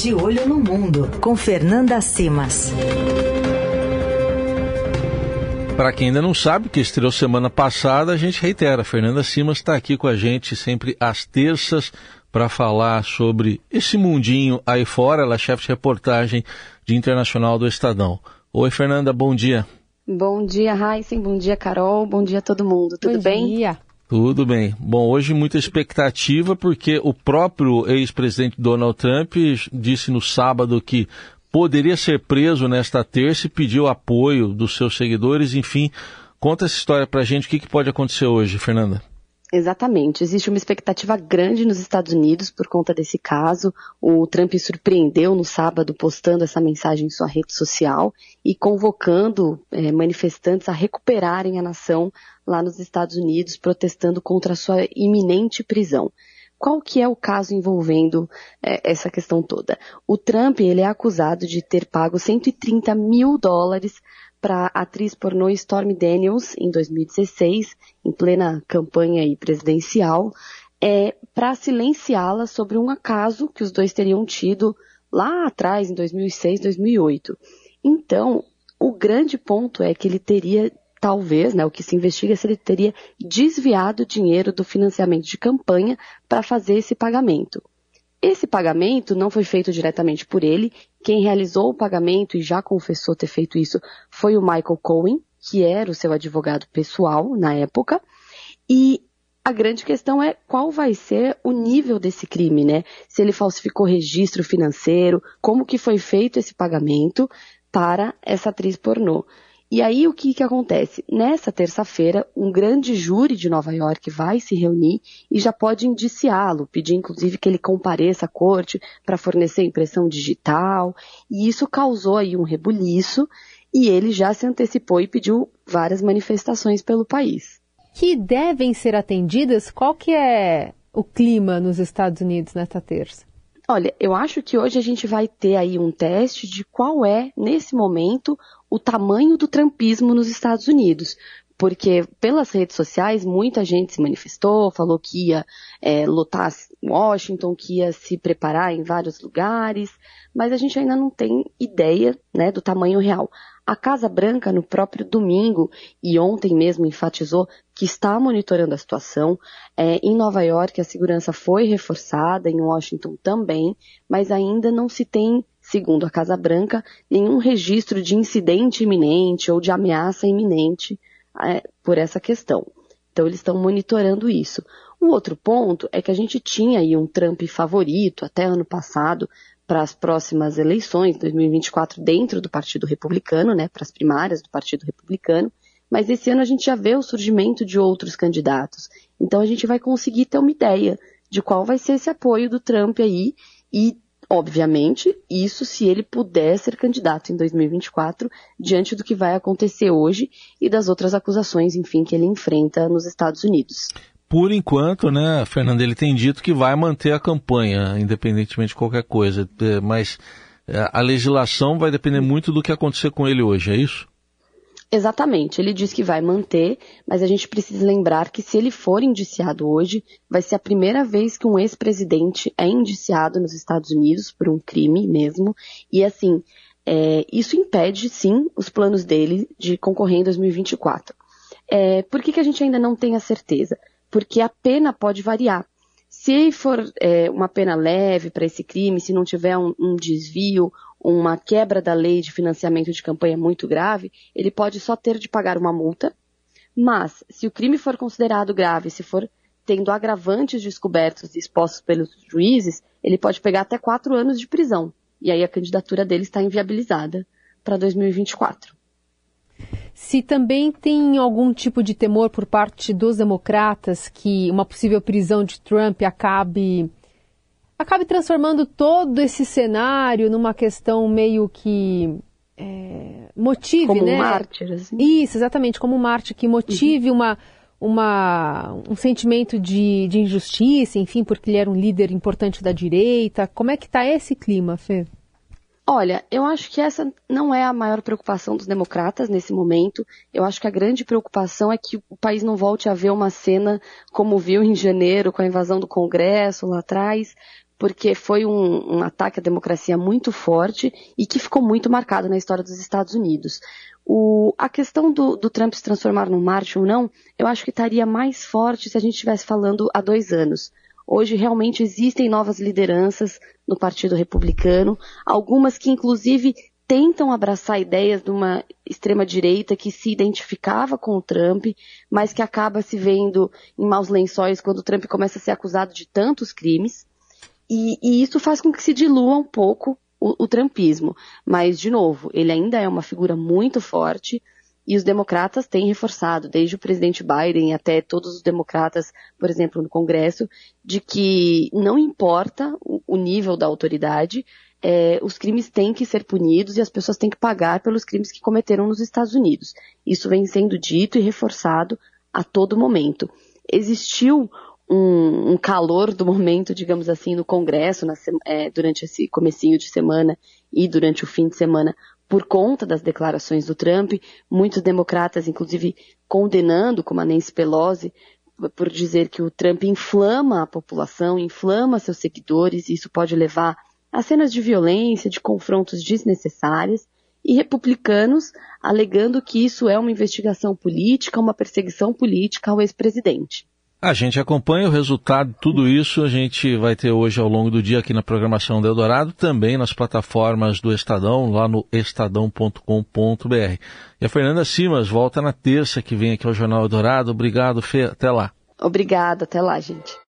De Olho no Mundo, com Fernanda Simas. Para quem ainda não sabe, que estreou semana passada, a gente reitera. A Fernanda Simas está aqui com a gente sempre às terças para falar sobre esse mundinho aí fora. Ela é chefe de reportagem de Internacional do Estadão. Oi, Fernanda, bom dia. Bom dia, Heisen. Bom dia, Carol. Bom dia a todo mundo. Tudo bom bem? Bom dia. Tudo bem. Bom, hoje muita expectativa porque o próprio ex-presidente Donald Trump disse no sábado que poderia ser preso nesta terça e pediu apoio dos seus seguidores. Enfim, conta essa história pra gente. O que, que pode acontecer hoje, Fernanda? Exatamente. Existe uma expectativa grande nos Estados Unidos por conta desse caso. O Trump surpreendeu no sábado postando essa mensagem em sua rede social e convocando é, manifestantes a recuperarem a nação lá nos Estados Unidos, protestando contra a sua iminente prisão. Qual que é o caso envolvendo é, essa questão toda? O Trump ele é acusado de ter pago 130 mil dólares para a atriz pornô Stormy Daniels em 2016, em plena campanha presidencial, é, para silenciá-la sobre um acaso que os dois teriam tido lá atrás, em 2006, 2008. Então, o grande ponto é que ele teria, talvez, né, o que se investiga é se ele teria desviado dinheiro do financiamento de campanha para fazer esse pagamento. Esse pagamento não foi feito diretamente por ele. Quem realizou o pagamento e já confessou ter feito isso foi o Michael Cohen, que era o seu advogado pessoal na época. E a grande questão é qual vai ser o nível desse crime, né? Se ele falsificou registro financeiro, como que foi feito esse pagamento para essa atriz pornô. E aí o que, que acontece? Nessa terça-feira, um grande júri de Nova York vai se reunir e já pode indiciá-lo, pedir inclusive que ele compareça à corte para fornecer impressão digital. E isso causou aí um rebuliço e ele já se antecipou e pediu várias manifestações pelo país. Que devem ser atendidas? Qual que é o clima nos Estados Unidos nesta terça? Olha, eu acho que hoje a gente vai ter aí um teste de qual é, nesse momento, o tamanho do trumpismo nos Estados Unidos. Porque pelas redes sociais muita gente se manifestou, falou que ia é, lotar Washington, que ia se preparar em vários lugares, mas a gente ainda não tem ideia né, do tamanho real. A Casa Branca, no próprio domingo e ontem mesmo, enfatizou que está monitorando a situação. É, em Nova York, a segurança foi reforçada, em Washington também, mas ainda não se tem, segundo a Casa Branca, nenhum registro de incidente iminente ou de ameaça iminente é, por essa questão. Então, eles estão monitorando isso. O outro ponto é que a gente tinha aí um Trump favorito até ano passado, para as próximas eleições, 2024, dentro do Partido Republicano, né, para as primárias do Partido Republicano, mas esse ano a gente já vê o surgimento de outros candidatos. Então a gente vai conseguir ter uma ideia de qual vai ser esse apoio do Trump aí e, obviamente, isso se ele puder ser candidato em 2024, diante do que vai acontecer hoje e das outras acusações, enfim, que ele enfrenta nos Estados Unidos por enquanto, né, Fernando, ele tem dito que vai manter a campanha, independentemente de qualquer coisa. É, mas é, a legislação vai depender muito do que acontecer com ele hoje, é isso? Exatamente, ele diz que vai manter, mas a gente precisa lembrar que se ele for indiciado hoje, vai ser a primeira vez que um ex-presidente é indiciado nos Estados Unidos por um crime mesmo. E assim, é, isso impede sim os planos dele de concorrer em 2024. É, por que, que a gente ainda não tem a certeza? porque a pena pode variar. Se for é, uma pena leve para esse crime, se não tiver um, um, desvio, uma quebra da lei de financiamento de campanha muito grave, ele pode só ter de pagar uma multa. Mas, se o crime for considerado grave, se for tendo agravantes descobertos e expostos pelos juízes, ele pode pegar até quatro anos de prisão. E aí a candidatura dele está inviabilizada para 2024 se também tem algum tipo de temor por parte dos democratas que uma possível prisão de Trump acabe acabe transformando todo esse cenário numa questão meio que é, motive, como né? um mártir, assim. Isso, exatamente, como um mártir que motive uhum. uma, uma, um sentimento de, de injustiça, enfim, porque ele era um líder importante da direita. Como é que está esse clima, Fê? Olha, eu acho que essa não é a maior preocupação dos democratas nesse momento. Eu acho que a grande preocupação é que o país não volte a ver uma cena como viu em janeiro com a invasão do Congresso lá atrás, porque foi um, um, ataque à democracia muito forte e que ficou muito marcado na história dos Estados Unidos. O, a questão do, do, Trump se transformar num Marte ou não, eu acho que estaria mais forte se a gente estivesse falando há dois anos. Hoje realmente existem novas lideranças no Partido Republicano, algumas que inclusive tentam abraçar ideias de uma extrema-direita que se identificava com o Trump, mas que acaba se vendo em maus lençóis quando o Trump começa a ser acusado de tantos crimes. E, e isso faz com que se dilua um pouco o, o trumpismo. Mas, de novo, ele ainda é uma figura muito forte e os democratas têm reforçado, desde o presidente Biden até todos os democratas, por exemplo, no Congresso, de que não importa o, o nível da autoridade, é, os crimes têm que ser punidos e as pessoas têm que pagar pelos crimes que cometeram nos Estados Unidos. Isso vem sendo dito e reforçado a todo momento. Existiu um, um calor do momento, digamos assim, no Congresso na, é, durante esse comecinho de semana e durante o fim de semana por conta das declarações do Trump, muitos democratas, inclusive, condenando, como a Nancy Pelosi, por dizer que o Trump inflama a população, inflama seus seguidores, e isso pode levar a cenas de violência, de confrontos desnecessários, e republicanos alegando que isso é uma investigação política, uma perseguição política ao ex-presidente. A gente acompanha o resultado de tudo isso, a gente vai ter hoje ao longo do dia aqui na programação do Eldorado, também nas plataformas do Estadão, lá no estadão.com.br. E a Fernanda Simas volta na terça que vem aqui ao Jornal Eldorado. Obrigado, Fê. Até lá. Obrigada, até lá, gente.